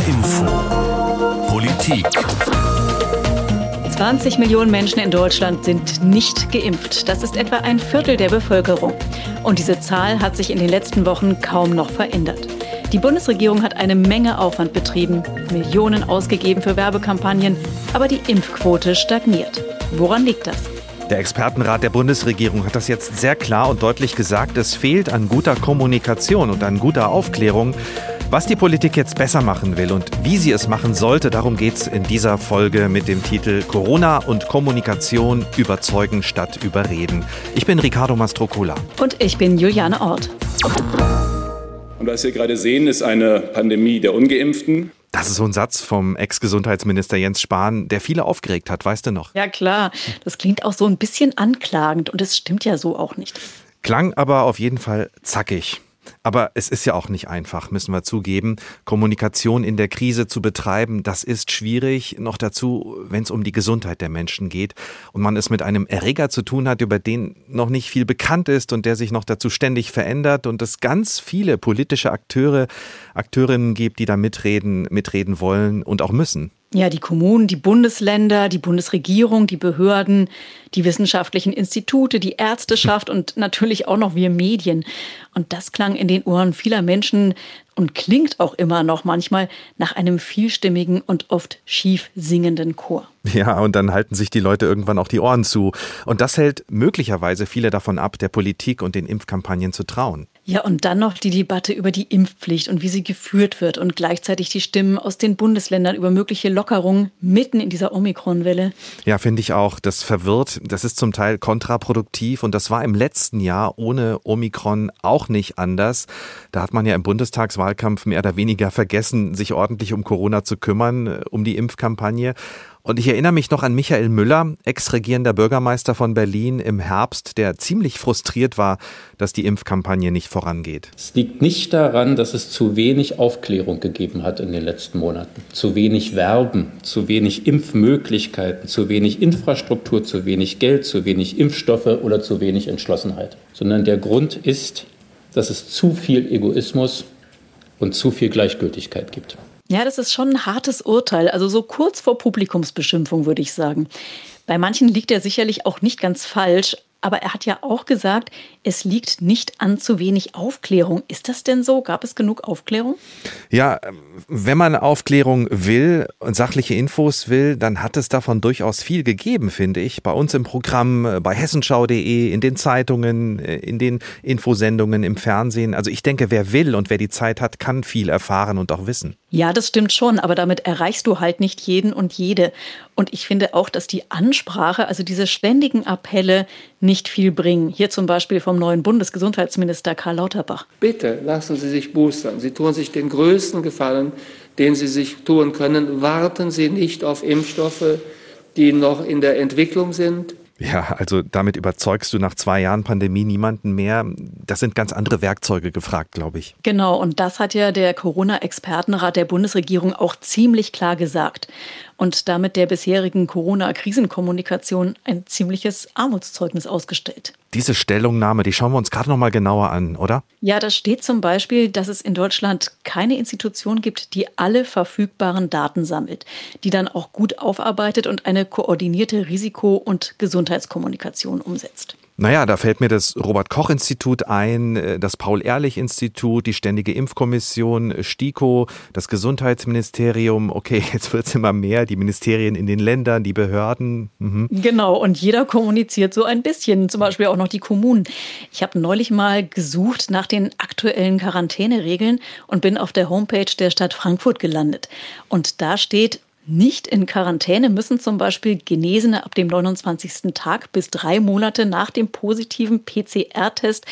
HR Info. Politik. 20 Millionen Menschen in Deutschland sind nicht geimpft. Das ist etwa ein Viertel der Bevölkerung. Und diese Zahl hat sich in den letzten Wochen kaum noch verändert. Die Bundesregierung hat eine Menge Aufwand betrieben, Millionen ausgegeben für Werbekampagnen, aber die Impfquote stagniert. Woran liegt das? Der Expertenrat der Bundesregierung hat das jetzt sehr klar und deutlich gesagt. Es fehlt an guter Kommunikation und an guter Aufklärung. Was die Politik jetzt besser machen will und wie sie es machen sollte, darum geht es in dieser Folge mit dem Titel Corona und Kommunikation überzeugen statt überreden. Ich bin Ricardo Mastrocola. Und ich bin Juliane Ort. Und was wir gerade sehen, ist eine Pandemie der Ungeimpften. Das ist so ein Satz vom Ex-Gesundheitsminister Jens Spahn, der viele aufgeregt hat, weißt du noch? Ja klar, das klingt auch so ein bisschen anklagend und es stimmt ja so auch nicht. Klang aber auf jeden Fall zackig. Aber es ist ja auch nicht einfach, müssen wir zugeben. Kommunikation in der Krise zu betreiben, das ist schwierig. Noch dazu, wenn es um die Gesundheit der Menschen geht und man es mit einem Erreger zu tun hat, über den noch nicht viel bekannt ist und der sich noch dazu ständig verändert und es ganz viele politische Akteure, Akteurinnen gibt, die da mitreden, mitreden wollen und auch müssen. Ja, die Kommunen, die Bundesländer, die Bundesregierung, die Behörden, die wissenschaftlichen Institute, die Ärzteschaft und natürlich auch noch wir Medien. Und das klang in den Ohren vieler Menschen und klingt auch immer noch manchmal nach einem vielstimmigen und oft schief singenden Chor. Ja, und dann halten sich die Leute irgendwann auch die Ohren zu. Und das hält möglicherweise viele davon ab, der Politik und den Impfkampagnen zu trauen. Ja, und dann noch die Debatte über die Impfpflicht und wie sie geführt wird und gleichzeitig die Stimmen aus den Bundesländern über mögliche Lockerungen mitten in dieser Omikron-Welle. Ja, finde ich auch. Das verwirrt. Das ist zum Teil kontraproduktiv und das war im letzten Jahr ohne Omikron auch nicht anders. Da hat man ja im Bundestagswahlkampf mehr oder weniger vergessen, sich ordentlich um Corona zu kümmern, äh, um die Impfkampagne. Und ich erinnere mich noch an Michael Müller, ex-regierender Bürgermeister von Berlin im Herbst, der ziemlich frustriert war, dass die Impfkampagne nicht vorangeht. Es liegt nicht daran, dass es zu wenig Aufklärung gegeben hat in den letzten Monaten, zu wenig Werben, zu wenig Impfmöglichkeiten, zu wenig Infrastruktur, zu wenig Geld, zu wenig Impfstoffe oder zu wenig Entschlossenheit, sondern der Grund ist, dass es zu viel Egoismus und zu viel Gleichgültigkeit gibt. Ja, das ist schon ein hartes Urteil, also so kurz vor Publikumsbeschimpfung würde ich sagen. Bei manchen liegt er sicherlich auch nicht ganz falsch, aber er hat ja auch gesagt, es liegt nicht an zu wenig Aufklärung. Ist das denn so? Gab es genug Aufklärung? Ja, wenn man Aufklärung will und sachliche Infos will, dann hat es davon durchaus viel gegeben, finde ich. Bei uns im Programm, äh, bei hessenschau.de, in den Zeitungen, äh, in den Infosendungen, im Fernsehen. Also ich denke, wer will und wer die Zeit hat, kann viel erfahren und auch wissen. Ja, das stimmt schon, aber damit erreichst du halt nicht jeden und jede. Und ich finde auch, dass die Ansprache, also diese ständigen Appelle, nicht viel bringen. Hier zum Beispiel vom neuen Bundesgesundheitsminister Karl Lauterbach. Bitte lassen Sie sich boostern. Sie tun sich den größten Gefallen, den Sie sich tun können. Warten Sie nicht auf Impfstoffe, die noch in der Entwicklung sind. Ja, also damit überzeugst du nach zwei Jahren Pandemie niemanden mehr. Das sind ganz andere Werkzeuge gefragt, glaube ich. Genau, und das hat ja der Corona-Expertenrat der Bundesregierung auch ziemlich klar gesagt und damit der bisherigen Corona-Krisenkommunikation ein ziemliches Armutszeugnis ausgestellt. Diese Stellungnahme, die schauen wir uns gerade noch mal genauer an, oder? Ja, da steht zum Beispiel, dass es in Deutschland keine Institution gibt, die alle verfügbaren Daten sammelt, die dann auch gut aufarbeitet und eine koordinierte Risiko- und Gesundheitskommunikation umsetzt. Naja, da fällt mir das Robert-Koch-Institut ein, äh, das Paul-Ehrlich-Institut, die Ständige Impfkommission, äh, STIKO, das Gesundheitsministerium. Okay, jetzt wird es immer mehr, die Ministerien in den Ländern, die Behörden. Mhm. Genau, und jeder kommuniziert so ein bisschen, zum Beispiel auch noch die Kommunen. Ich habe neulich mal gesucht nach den aktuellen Quarantäneregeln und bin auf der Homepage der Stadt Frankfurt gelandet. Und da steht, nicht in Quarantäne müssen zum Beispiel Genesene ab dem 29. Tag bis drei Monate nach dem positiven PCR-Test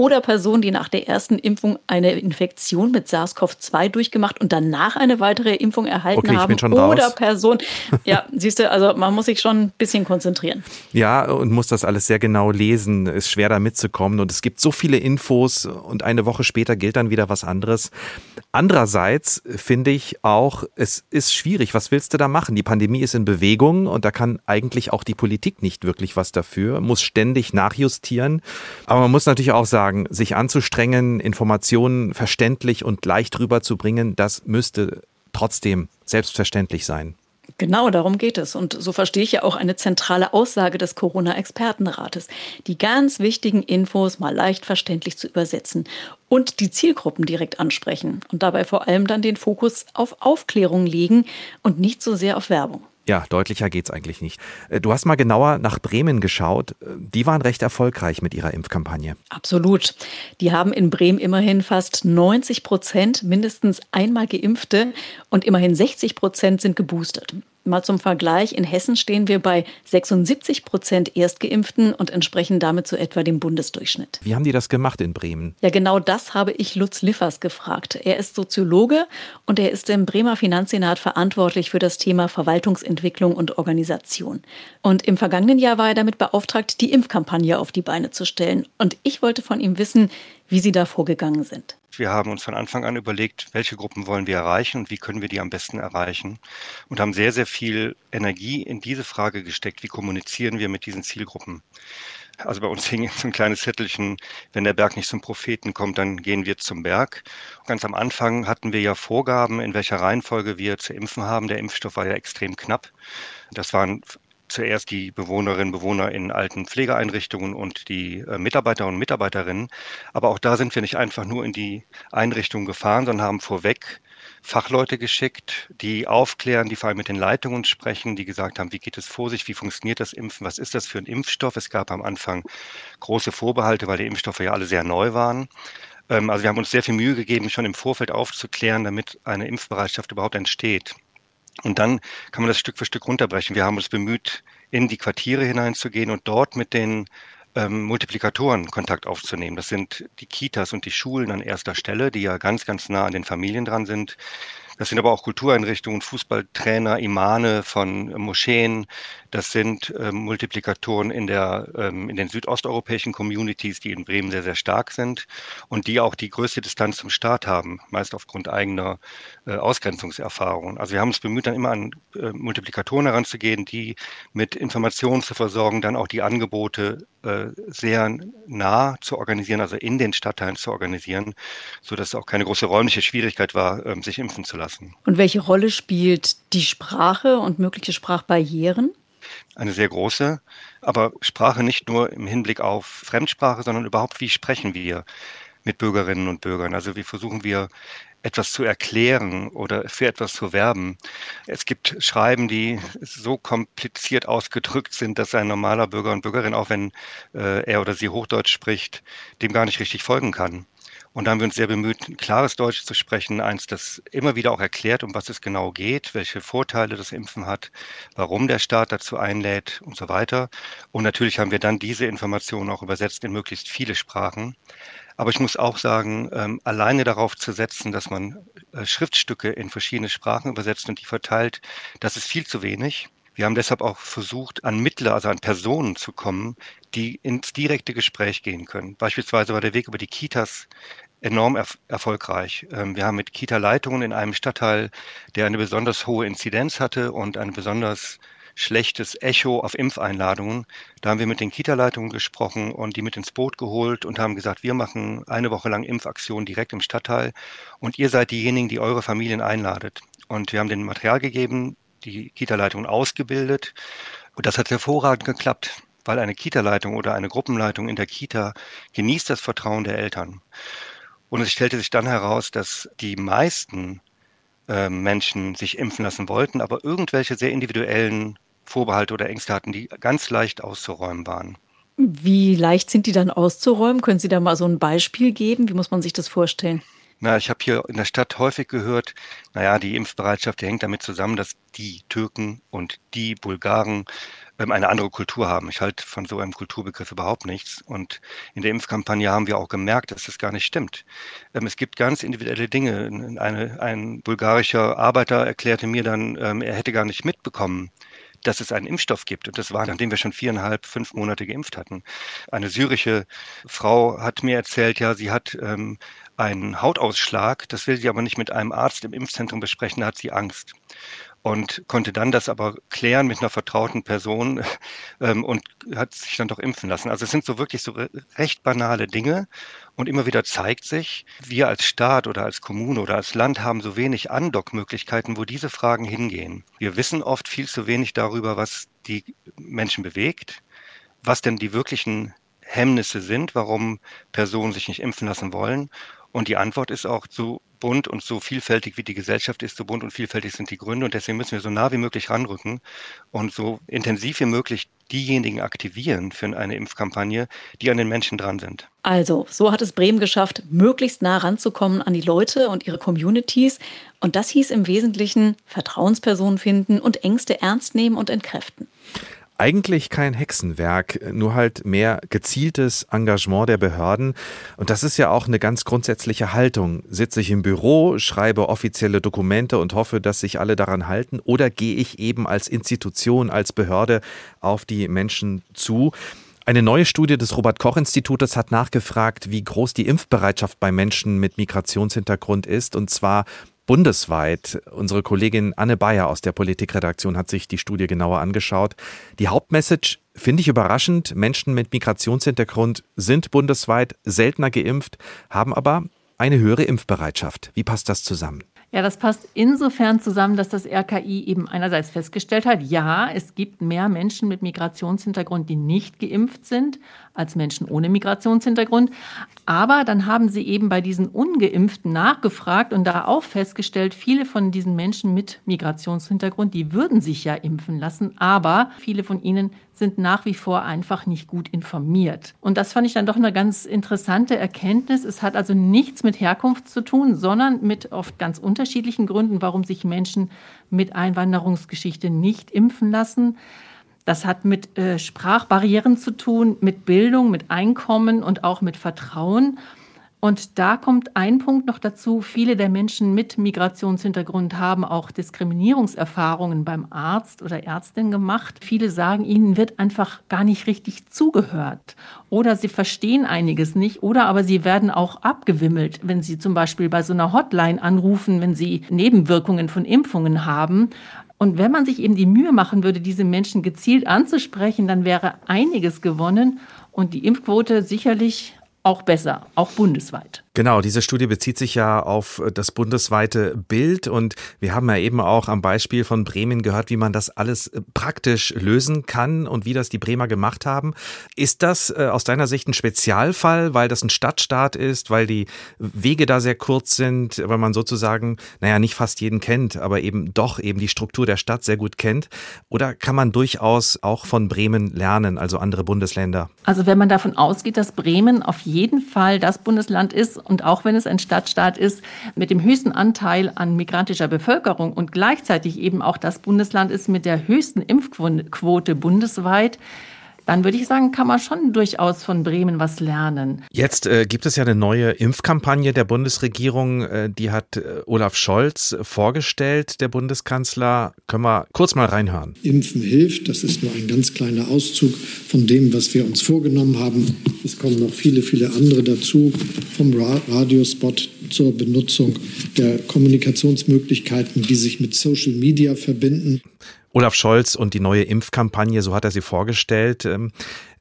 oder Personen, die nach der ersten Impfung eine Infektion mit SARS-CoV-2 durchgemacht und danach eine weitere Impfung erhalten okay, haben. oder raus. Personen. Ja, siehst du, also man muss sich schon ein bisschen konzentrieren. Ja, und muss das alles sehr genau lesen. Ist schwer da mitzukommen. Und es gibt so viele Infos und eine Woche später gilt dann wieder was anderes. Andererseits finde ich auch, es ist schwierig. Was willst du da machen? Die Pandemie ist in Bewegung und da kann eigentlich auch die Politik nicht wirklich was dafür, muss ständig nachjustieren. Aber man muss natürlich auch sagen, sich anzustrengen, Informationen verständlich und leicht rüberzubringen, das müsste trotzdem selbstverständlich sein. Genau, darum geht es. Und so verstehe ich ja auch eine zentrale Aussage des Corona-Expertenrates, die ganz wichtigen Infos mal leicht verständlich zu übersetzen und die Zielgruppen direkt ansprechen und dabei vor allem dann den Fokus auf Aufklärung legen und nicht so sehr auf Werbung. Ja, deutlicher geht's eigentlich nicht. Äh, du hast mal genauer nach Bremen geschaut. Äh, die waren recht erfolgreich mit ihrer Impfkampagne. Absolut. Die haben in Bremen immerhin fast 90 Prozent mindestens einmal Geimpfte und immerhin 60 Prozent sind geboostert. Mal zum Vergleich, in Hessen stehen wir bei 76 Prozent Erstgeimpften und entsprechen damit zu etwa dem Bundesdurchschnitt. Wie haben die das gemacht in Bremen? Ja, genau das habe ich Lutz Liffers gefragt. Er ist Soziologe und er ist im Bremer Finanzsenat verantwortlich für das Thema Verwaltungsentwicklung und Organisation. Und im vergangenen Jahr war er damit beauftragt, die Impfkampagne auf die Beine zu stellen. Und ich wollte von ihm wissen, wie Sie da vorgegangen sind. Wir haben uns von Anfang an überlegt, welche Gruppen wollen wir erreichen und wie können wir die am besten erreichen und haben sehr, sehr viel Energie in diese Frage gesteckt, wie kommunizieren wir mit diesen Zielgruppen. Also bei uns hing so ein kleines Zettelchen, wenn der Berg nicht zum Propheten kommt, dann gehen wir zum Berg. Ganz am Anfang hatten wir ja Vorgaben, in welcher Reihenfolge wir zu impfen haben. Der Impfstoff war ja extrem knapp. Das waren zuerst die Bewohnerinnen und Bewohner in alten Pflegeeinrichtungen und die äh, Mitarbeiter und Mitarbeiterinnen. Aber auch da sind wir nicht einfach nur in die Einrichtung gefahren, sondern haben vorweg Fachleute geschickt, die aufklären, die vor allem mit den Leitungen sprechen, die gesagt haben, wie geht es vor sich, wie funktioniert das Impfen, was ist das für ein Impfstoff. Es gab am Anfang große Vorbehalte, weil die Impfstoffe ja alle sehr neu waren. Ähm, also wir haben uns sehr viel Mühe gegeben, schon im Vorfeld aufzuklären, damit eine Impfbereitschaft überhaupt entsteht. Und dann kann man das Stück für Stück runterbrechen. Wir haben uns bemüht, in die Quartiere hineinzugehen und dort mit den ähm, Multiplikatoren Kontakt aufzunehmen. Das sind die Kitas und die Schulen an erster Stelle, die ja ganz, ganz nah an den Familien dran sind. Das sind aber auch Kultureinrichtungen, Fußballtrainer, Imane von Moscheen. Das sind äh, Multiplikatoren in, der, ähm, in den südosteuropäischen Communities, die in Bremen sehr, sehr stark sind und die auch die größte Distanz zum Staat haben, meist aufgrund eigener äh, Ausgrenzungserfahrungen. Also wir haben uns bemüht, dann immer an äh, Multiplikatoren heranzugehen, die mit Informationen zu versorgen, dann auch die Angebote äh, sehr nah zu organisieren, also in den Stadtteilen zu organisieren, sodass es auch keine große räumliche Schwierigkeit war, ähm, sich impfen zu lassen. Und welche Rolle spielt die Sprache und mögliche Sprachbarrieren? Eine sehr große, aber Sprache nicht nur im Hinblick auf Fremdsprache, sondern überhaupt, wie sprechen wir mit Bürgerinnen und Bürgern. Also wie versuchen wir etwas zu erklären oder für etwas zu werben. Es gibt Schreiben, die so kompliziert ausgedrückt sind, dass ein normaler Bürger und Bürgerin, auch wenn äh, er oder sie Hochdeutsch spricht, dem gar nicht richtig folgen kann. Und da haben wir uns sehr bemüht, klares Deutsch zu sprechen, eins, das immer wieder auch erklärt, um was es genau geht, welche Vorteile das Impfen hat, warum der Staat dazu einlädt und so weiter. Und natürlich haben wir dann diese Informationen auch übersetzt in möglichst viele Sprachen. Aber ich muss auch sagen, ähm, alleine darauf zu setzen, dass man äh, Schriftstücke in verschiedene Sprachen übersetzt und die verteilt, das ist viel zu wenig. Wir haben deshalb auch versucht, an Mittler, also an Personen zu kommen, die ins direkte Gespräch gehen können. Beispielsweise war der Weg über die Kitas enorm erf erfolgreich. Ähm, wir haben mit Kita-Leitungen in einem Stadtteil, der eine besonders hohe Inzidenz hatte und eine besonders schlechtes Echo auf Impfeinladungen. Da haben wir mit den Kita-Leitungen gesprochen und die mit ins Boot geholt und haben gesagt, wir machen eine Woche lang Impfaktionen direkt im Stadtteil und ihr seid diejenigen, die eure Familien einladet. Und wir haben den Material gegeben, die Kita-Leitungen ausgebildet und das hat hervorragend geklappt, weil eine Kita-Leitung oder eine Gruppenleitung in der Kita genießt das Vertrauen der Eltern. Und es stellte sich dann heraus, dass die meisten äh, Menschen sich impfen lassen wollten, aber irgendwelche sehr individuellen Vorbehalte oder Ängste hatten, die ganz leicht auszuräumen waren. Wie leicht sind die dann auszuräumen? Können Sie da mal so ein Beispiel geben? Wie muss man sich das vorstellen? Na, ich habe hier in der Stadt häufig gehört, naja, die Impfbereitschaft, die hängt damit zusammen, dass die Türken und die Bulgaren ähm, eine andere Kultur haben. Ich halte von so einem Kulturbegriff überhaupt nichts. Und in der Impfkampagne haben wir auch gemerkt, dass das gar nicht stimmt. Ähm, es gibt ganz individuelle Dinge. Eine, ein bulgarischer Arbeiter erklärte mir dann, ähm, er hätte gar nicht mitbekommen, dass es einen Impfstoff gibt. Und das war, nachdem wir schon viereinhalb, fünf Monate geimpft hatten. Eine syrische Frau hat mir erzählt, ja, sie hat ähm, einen Hautausschlag, das will sie aber nicht mit einem Arzt im Impfzentrum besprechen, da hat sie Angst und konnte dann das aber klären mit einer vertrauten Person ähm, und hat sich dann doch impfen lassen. Also es sind so wirklich so recht banale Dinge und immer wieder zeigt sich, wir als Staat oder als Kommune oder als Land haben so wenig Andockmöglichkeiten, wo diese Fragen hingehen. Wir wissen oft viel zu wenig darüber, was die Menschen bewegt, was denn die wirklichen Hemmnisse sind, warum Personen sich nicht impfen lassen wollen. Und die Antwort ist auch so bunt und so vielfältig wie die Gesellschaft ist, so bunt und vielfältig sind die Gründe und deswegen müssen wir so nah wie möglich ranrücken und so intensiv wie möglich diejenigen aktivieren für eine Impfkampagne, die an den Menschen dran sind. Also, so hat es Bremen geschafft, möglichst nah ranzukommen an die Leute und ihre Communities. Und das hieß im Wesentlichen Vertrauenspersonen finden und Ängste ernst nehmen und entkräften. Eigentlich kein Hexenwerk, nur halt mehr gezieltes Engagement der Behörden. Und das ist ja auch eine ganz grundsätzliche Haltung. Sitze ich im Büro, schreibe offizielle Dokumente und hoffe, dass sich alle daran halten? Oder gehe ich eben als Institution, als Behörde auf die Menschen zu? Eine neue Studie des Robert Koch Institutes hat nachgefragt, wie groß die Impfbereitschaft bei Menschen mit Migrationshintergrund ist, und zwar bundesweit. Unsere Kollegin Anne Bayer aus der Politikredaktion hat sich die Studie genauer angeschaut. Die Hauptmessage finde ich überraschend. Menschen mit Migrationshintergrund sind bundesweit seltener geimpft, haben aber eine höhere Impfbereitschaft. Wie passt das zusammen? Ja, das passt insofern zusammen, dass das RKI eben einerseits festgestellt hat, ja, es gibt mehr Menschen mit Migrationshintergrund, die nicht geimpft sind, als Menschen ohne Migrationshintergrund. Aber dann haben sie eben bei diesen ungeimpften nachgefragt und da auch festgestellt, viele von diesen Menschen mit Migrationshintergrund, die würden sich ja impfen lassen, aber viele von ihnen sind nach wie vor einfach nicht gut informiert. Und das fand ich dann doch eine ganz interessante Erkenntnis. Es hat also nichts mit Herkunft zu tun, sondern mit oft ganz unterschiedlichen Gründen, warum sich Menschen mit Einwanderungsgeschichte nicht impfen lassen. Das hat mit äh, Sprachbarrieren zu tun, mit Bildung, mit Einkommen und auch mit Vertrauen. Und da kommt ein Punkt noch dazu. Viele der Menschen mit Migrationshintergrund haben auch Diskriminierungserfahrungen beim Arzt oder Ärztin gemacht. Viele sagen, ihnen wird einfach gar nicht richtig zugehört. Oder sie verstehen einiges nicht. Oder aber sie werden auch abgewimmelt, wenn sie zum Beispiel bei so einer Hotline anrufen, wenn sie Nebenwirkungen von Impfungen haben. Und wenn man sich eben die Mühe machen würde, diese Menschen gezielt anzusprechen, dann wäre einiges gewonnen und die Impfquote sicherlich auch besser, auch bundesweit. Genau, diese Studie bezieht sich ja auf äh, das bundesweite Bild und wir haben ja eben auch am Beispiel von Bremen gehört, wie man das alles äh, praktisch lösen kann und wie das die Bremer gemacht haben. Ist das äh, aus deiner Sicht ein Spezialfall, weil das ein Stadtstaat ist, weil die Wege da sehr kurz sind, weil man sozusagen, naja, nicht fast jeden kennt, aber eben doch eben die Struktur der Stadt sehr gut kennt? Oder kann man durchaus auch von Bremen lernen, also andere Bundesländer? Also wenn man davon ausgeht, dass Bremen auf jeden Fall das Bundesland ist, und auch wenn es ein Stadtstaat ist, mit dem höchsten Anteil an migrantischer Bevölkerung und gleichzeitig eben auch das Bundesland ist mit der höchsten Impfquote bundesweit, dann würde ich sagen, kann man schon durchaus von Bremen was lernen. Jetzt äh, gibt es ja eine neue Impfkampagne der Bundesregierung, äh, die hat äh, Olaf Scholz vorgestellt, der Bundeskanzler. Können wir kurz mal reinhören? Impfen hilft, das ist nur ein ganz kleiner Auszug von dem, was wir uns vorgenommen haben. Es kommen noch viele, viele andere dazu, vom Radiospot zur Benutzung der Kommunikationsmöglichkeiten, die sich mit Social Media verbinden. Olaf Scholz und die neue Impfkampagne, so hat er sie vorgestellt. Ähm,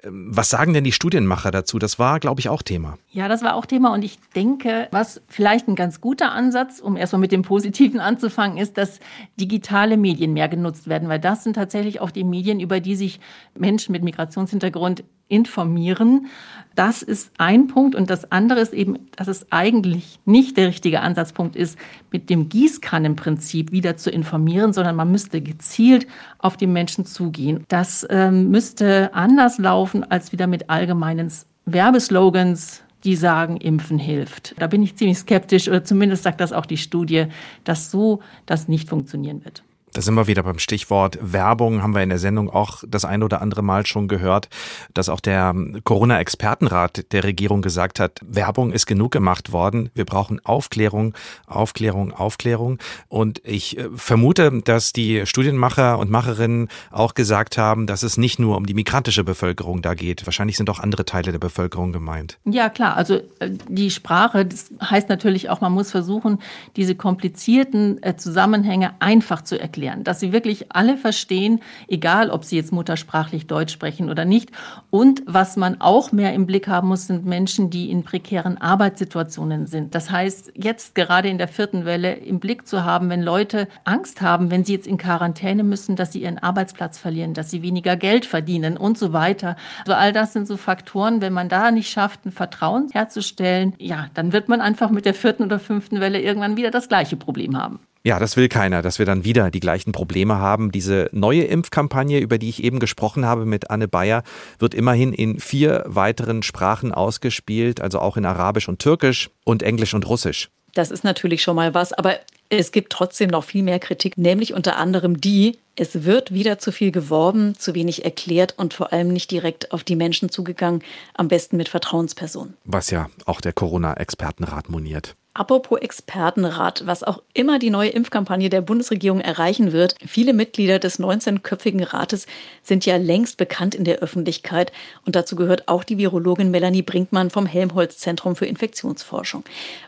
ähm, was sagen denn die Studienmacher dazu? Das war, glaube ich, auch Thema. Ja, das war auch Thema. Und ich denke, was vielleicht ein ganz guter Ansatz, um erstmal mit dem Positiven anzufangen, ist, dass digitale Medien mehr genutzt werden, weil das sind tatsächlich auch die Medien, über die sich Menschen mit Migrationshintergrund informieren. Das ist ein Punkt. Und das andere ist eben, dass es eigentlich nicht der richtige Ansatzpunkt ist, mit dem Gießkannenprinzip wieder zu informieren, sondern man müsste gezielt auf die Menschen zugehen. Das ähm, müsste anders laufen als wieder mit allgemeinen Werbeslogans, die sagen, Impfen hilft. Da bin ich ziemlich skeptisch oder zumindest sagt das auch die Studie, dass so das nicht funktionieren wird. Da sind wir wieder beim Stichwort Werbung, haben wir in der Sendung auch das ein oder andere Mal schon gehört, dass auch der Corona-Expertenrat der Regierung gesagt hat, Werbung ist genug gemacht worden, wir brauchen Aufklärung, Aufklärung, Aufklärung. Und ich äh, vermute, dass die Studienmacher und Macherinnen auch gesagt haben, dass es nicht nur um die migrantische Bevölkerung da geht. Wahrscheinlich sind auch andere Teile der Bevölkerung gemeint. Ja, klar. Also äh, die Sprache, das heißt natürlich auch, man muss versuchen, diese komplizierten äh, Zusammenhänge einfach zu erklären erklären, dass sie wirklich alle verstehen, egal ob sie jetzt muttersprachlich Deutsch sprechen oder nicht. Und was man auch mehr im Blick haben muss, sind Menschen, die in prekären Arbeitssituationen sind. Das heißt, jetzt gerade in der vierten Welle im Blick zu haben, wenn Leute Angst haben, wenn sie jetzt in Quarantäne müssen, dass sie ihren Arbeitsplatz verlieren, dass sie weniger Geld verdienen und so weiter. Also all das sind so Faktoren, wenn man da nicht schafft, ein Vertrauen herzustellen, ja, dann wird man einfach mit der vierten oder fünften Welle irgendwann wieder das gleiche Problem haben. Ja, das will keiner, dass wir dann wieder die gleichen Probleme haben. Diese neue Impfkampagne, über die ich eben gesprochen habe mit Anne Bayer, wird immerhin in vier weiteren Sprachen ausgespielt, also auch in Arabisch und Türkisch und Englisch und Russisch. Das ist natürlich schon mal was, aber es gibt trotzdem noch viel mehr Kritik, nämlich unter anderem die, es wird wieder zu viel geworben, zu wenig erklärt und vor allem nicht direkt auf die Menschen zugegangen, am besten mit Vertrauenspersonen. Was ja auch der Corona-Expertenrat moniert. Apropos Expertenrat, was auch immer die neue Impfkampagne der Bundesregierung erreichen wird, viele Mitglieder des 19-köpfigen Rates sind ja längst bekannt in der Öffentlichkeit und dazu gehört auch die Virologin Melanie Brinkmann vom Helmholtz-Zentrum für Infektionsforschung.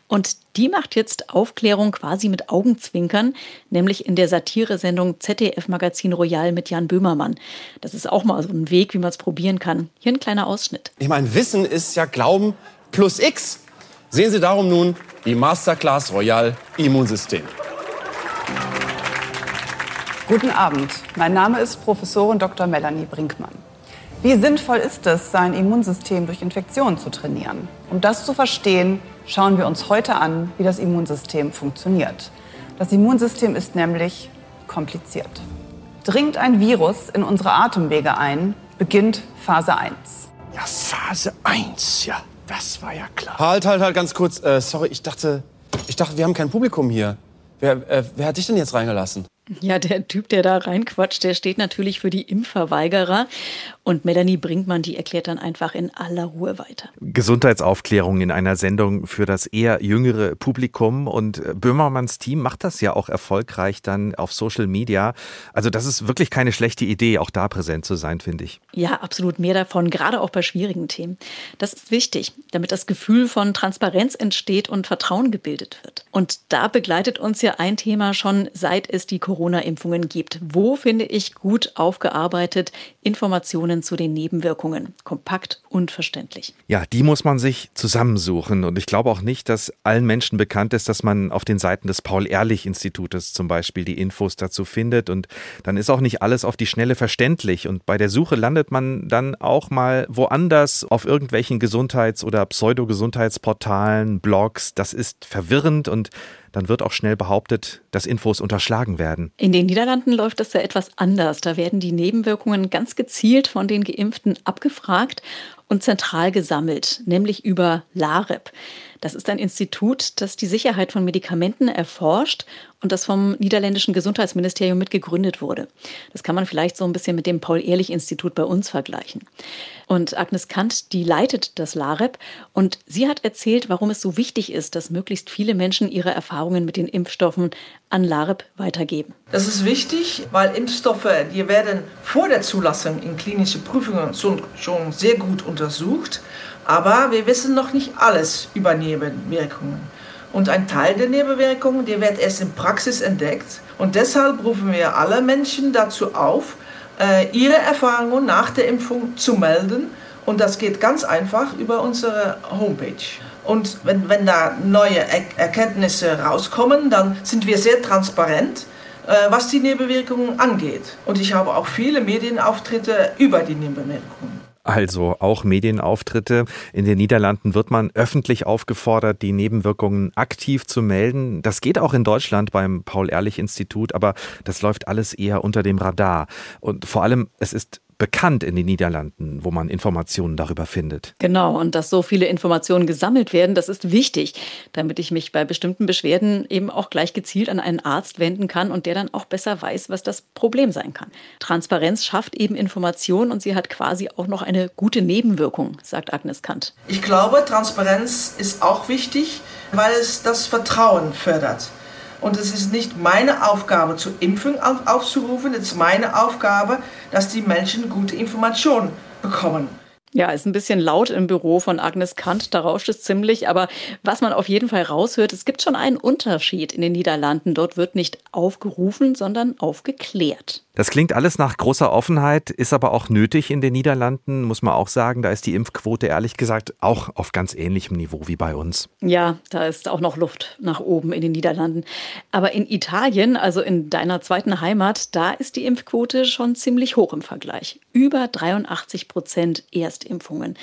Und die macht jetzt Aufklärung quasi mit Augenzwinkern, nämlich in der Satiresendung ZDF Magazin Royal mit Jan Böhmermann. Das ist auch mal so ein Weg, wie man es probieren kann. Hier ein kleiner Ausschnitt. Ich meine, Wissen ist ja Glauben plus X. Sehen Sie darum nun die Masterclass Royal Immunsystem. Guten Abend, mein Name ist Professorin Dr. Melanie Brinkmann. Wie sinnvoll ist es, sein Immunsystem durch Infektionen zu trainieren? Um das zu verstehen, schauen wir uns heute an, wie das Immunsystem funktioniert. Das Immunsystem ist nämlich kompliziert. Dringt ein Virus in unsere Atemwege ein, beginnt Phase 1. Ja, Phase 1, ja. Das war ja klar. Halt, halt, halt, ganz kurz. Äh, sorry, ich dachte, ich dachte, wir haben kein Publikum hier. Wer, äh, wer hat dich denn jetzt reingelassen? Ja, der Typ, der da reinquatscht, der steht natürlich für die Impfverweigerer. Und Melanie Brinkmann, die erklärt dann einfach in aller Ruhe weiter. Gesundheitsaufklärung in einer Sendung für das eher jüngere Publikum. Und Böhmermanns Team macht das ja auch erfolgreich dann auf Social Media. Also das ist wirklich keine schlechte Idee, auch da präsent zu sein, finde ich. Ja, absolut mehr davon, gerade auch bei schwierigen Themen. Das ist wichtig, damit das Gefühl von Transparenz entsteht und Vertrauen gebildet wird. Und da begleitet uns ja ein Thema schon, seit es die Corona Corona-Impfungen gibt. Wo finde ich gut aufgearbeitet Informationen zu den Nebenwirkungen? Kompakt und verständlich. Ja, die muss man sich zusammensuchen. Und ich glaube auch nicht, dass allen Menschen bekannt ist, dass man auf den Seiten des Paul-Ehrlich-Institutes zum Beispiel die Infos dazu findet. Und dann ist auch nicht alles auf die Schnelle verständlich. Und bei der Suche landet man dann auch mal woanders auf irgendwelchen Gesundheits- oder Pseudogesundheitsportalen, Blogs. Das ist verwirrend und dann wird auch schnell behauptet, dass Infos unterschlagen werden. In den Niederlanden läuft das ja etwas anders. Da werden die Nebenwirkungen ganz gezielt von den Geimpften abgefragt und zentral gesammelt, nämlich über LAREP. Das ist ein Institut, das die Sicherheit von Medikamenten erforscht und das vom niederländischen Gesundheitsministerium mitgegründet wurde. Das kann man vielleicht so ein bisschen mit dem Paul-Ehrlich-Institut bei uns vergleichen. Und Agnes Kant, die leitet das LAREP und sie hat erzählt, warum es so wichtig ist, dass möglichst viele Menschen ihre Erfahrungen mit den Impfstoffen an LAREP weitergeben. Das ist wichtig, weil Impfstoffe, die werden vor der Zulassung in klinische Prüfungen schon sehr gut untersucht. Aber wir wissen noch nicht alles über Nebenwirkungen. Und ein Teil der Nebenwirkungen, der wird erst in Praxis entdeckt. Und deshalb rufen wir alle Menschen dazu auf, äh, ihre Erfahrungen nach der Impfung zu melden. Und das geht ganz einfach über unsere Homepage. Und wenn, wenn da neue Erkenntnisse rauskommen, dann sind wir sehr transparent, äh, was die Nebenwirkungen angeht. Und ich habe auch viele Medienauftritte über die Nebenwirkungen also auch Medienauftritte. In den Niederlanden wird man öffentlich aufgefordert, die Nebenwirkungen aktiv zu melden. Das geht auch in Deutschland beim Paul-Ehrlich-Institut, aber das läuft alles eher unter dem Radar. Und vor allem, es ist bekannt in den Niederlanden, wo man Informationen darüber findet. Genau, und dass so viele Informationen gesammelt werden, das ist wichtig, damit ich mich bei bestimmten Beschwerden eben auch gleich gezielt an einen Arzt wenden kann und der dann auch besser weiß, was das Problem sein kann. Transparenz schafft eben Information und sie hat quasi auch noch eine gute Nebenwirkung, sagt Agnes Kant. Ich glaube, Transparenz ist auch wichtig, weil es das Vertrauen fördert. Und es ist nicht meine Aufgabe, zur Impfung aufzurufen, es ist meine Aufgabe, dass die Menschen gute Informationen bekommen. Ja, ist ein bisschen laut im Büro von Agnes Kant, da rauscht es ziemlich. Aber was man auf jeden Fall raushört, es gibt schon einen Unterschied in den Niederlanden. Dort wird nicht aufgerufen, sondern aufgeklärt. Das klingt alles nach großer Offenheit, ist aber auch nötig in den Niederlanden, muss man auch sagen. Da ist die Impfquote ehrlich gesagt auch auf ganz ähnlichem Niveau wie bei uns. Ja, da ist auch noch Luft nach oben in den Niederlanden. Aber in Italien, also in deiner zweiten Heimat, da ist die Impfquote schon ziemlich hoch im Vergleich. Über 83 Prozent Erstimpfungen.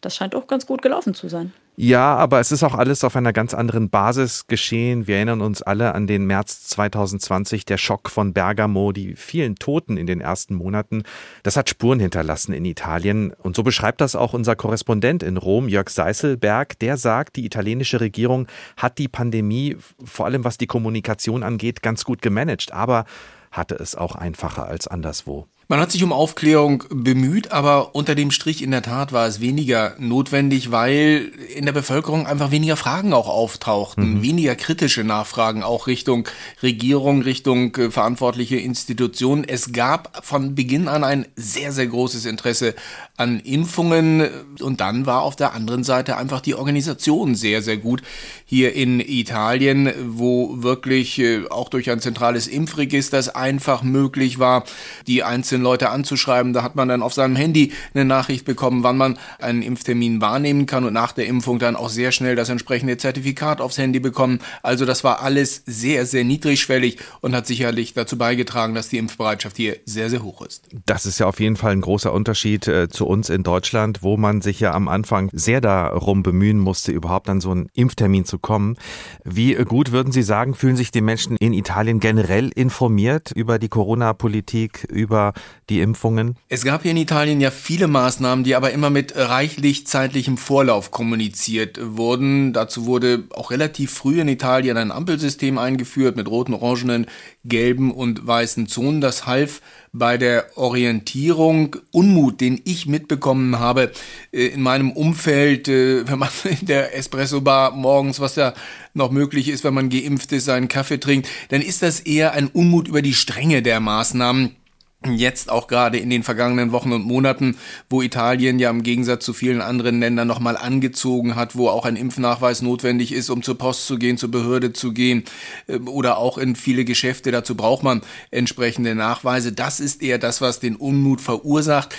Das scheint auch ganz gut gelaufen zu sein. Ja, aber es ist auch alles auf einer ganz anderen Basis geschehen. Wir erinnern uns alle an den März 2020, der Schock von Bergamo, die vielen Toten in den ersten Monaten. Das hat Spuren hinterlassen in Italien. Und so beschreibt das auch unser Korrespondent in Rom, Jörg Seißelberg. Der sagt, die italienische Regierung hat die Pandemie, vor allem was die Kommunikation angeht, ganz gut gemanagt, aber hatte es auch einfacher als anderswo. Man hat sich um Aufklärung bemüht, aber unter dem Strich in der Tat war es weniger notwendig, weil in der Bevölkerung einfach weniger Fragen auch auftauchten, mhm. weniger kritische Nachfragen auch Richtung Regierung, Richtung äh, verantwortliche Institutionen. Es gab von Beginn an ein sehr, sehr großes Interesse an Impfungen und dann war auf der anderen Seite einfach die Organisation sehr, sehr gut. Hier in Italien, wo wirklich äh, auch durch ein zentrales Impfregister es einfach möglich war, die einzelnen 15 Leute anzuschreiben. Da hat man dann auf seinem Handy eine Nachricht bekommen, wann man einen Impftermin wahrnehmen kann und nach der Impfung dann auch sehr schnell das entsprechende Zertifikat aufs Handy bekommen. Also das war alles sehr, sehr niedrigschwellig und hat sicherlich dazu beigetragen, dass die Impfbereitschaft hier sehr, sehr hoch ist. Das ist ja auf jeden Fall ein großer Unterschied äh, zu uns in Deutschland, wo man sich ja am Anfang sehr darum bemühen musste, überhaupt an so einen Impftermin zu kommen. Wie gut würden Sie sagen, fühlen sich die Menschen in Italien generell informiert über die Corona-Politik, über die Impfungen? Es gab hier in Italien ja viele Maßnahmen, die aber immer mit reichlich zeitlichem Vorlauf kommuniziert wurden. Dazu wurde auch relativ früh in Italien ein Ampelsystem eingeführt mit roten, orangenen, gelben und weißen Zonen. Das half bei der Orientierung Unmut, den ich mitbekommen habe äh, in meinem Umfeld, äh, wenn man in der Espresso-Bar morgens, was ja noch möglich ist, wenn man geimpft ist, seinen Kaffee trinkt, dann ist das eher ein Unmut über die Strenge der Maßnahmen Jetzt auch gerade in den vergangenen Wochen und Monaten, wo Italien ja im Gegensatz zu vielen anderen Ländern nochmal angezogen hat, wo auch ein Impfnachweis notwendig ist, um zur Post zu gehen, zur Behörde zu gehen ähm, oder auch in viele Geschäfte. Dazu braucht man entsprechende Nachweise. Das ist eher das, was den Unmut verursacht.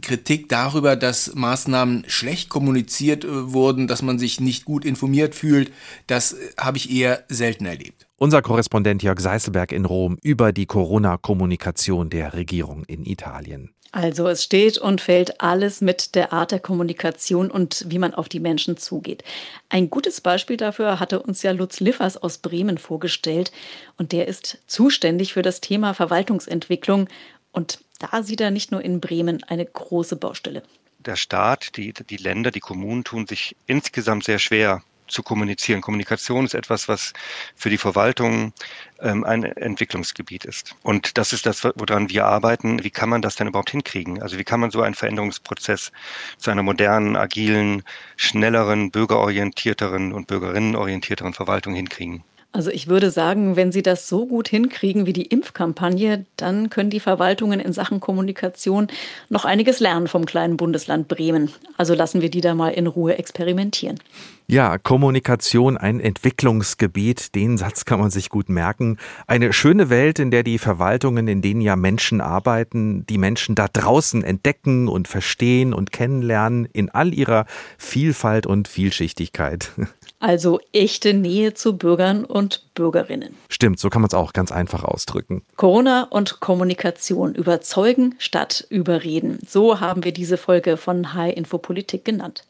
Kritik darüber, dass Maßnahmen schlecht kommuniziert äh, wurden, dass man sich nicht gut informiert fühlt, das äh, habe ich eher selten erlebt. Unser Korrespondent Jörg Seißelberg in Rom über die Corona-Kommunikation der Regierung in Italien. Also es steht und fällt alles mit der Art der Kommunikation und wie man auf die Menschen zugeht. Ein gutes Beispiel dafür hatte uns ja Lutz Liffers aus Bremen vorgestellt und der ist zuständig für das Thema Verwaltungsentwicklung und da sieht er nicht nur in Bremen eine große Baustelle. Der Staat, die, die Länder, die Kommunen tun sich insgesamt sehr schwer zu kommunizieren. Kommunikation ist etwas, was für die Verwaltung ähm, ein Entwicklungsgebiet ist. Und das ist das, woran wir arbeiten. Wie kann man das denn überhaupt hinkriegen? Also wie kann man so einen Veränderungsprozess zu einer modernen, agilen, schnelleren, bürgerorientierteren und bürgerinnenorientierteren Verwaltung hinkriegen? Also ich würde sagen, wenn Sie das so gut hinkriegen wie die Impfkampagne, dann können die Verwaltungen in Sachen Kommunikation noch einiges lernen vom kleinen Bundesland Bremen. Also lassen wir die da mal in Ruhe experimentieren. Ja, Kommunikation ein Entwicklungsgebiet, den Satz kann man sich gut merken. Eine schöne Welt, in der die Verwaltungen, in denen ja Menschen arbeiten, die Menschen da draußen entdecken und verstehen und kennenlernen in all ihrer Vielfalt und Vielschichtigkeit. Also echte Nähe zu Bürgern und Bürgerinnen. Stimmt, so kann man es auch ganz einfach ausdrücken. Corona und Kommunikation überzeugen statt überreden. So haben wir diese Folge von High Info Politik genannt.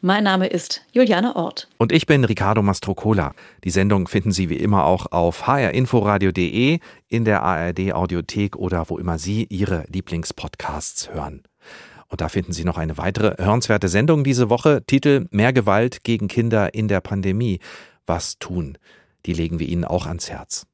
Mein Name ist Juliane Ort. Und ich bin Ricardo Mastrocola. Die Sendung finden Sie wie immer auch auf hrinforadio.de, in der ARD Audiothek oder wo immer Sie Ihre Lieblingspodcasts hören. Und da finden Sie noch eine weitere hörenswerte Sendung diese Woche. Titel Mehr Gewalt gegen Kinder in der Pandemie. Was tun? Die legen wir Ihnen auch ans Herz.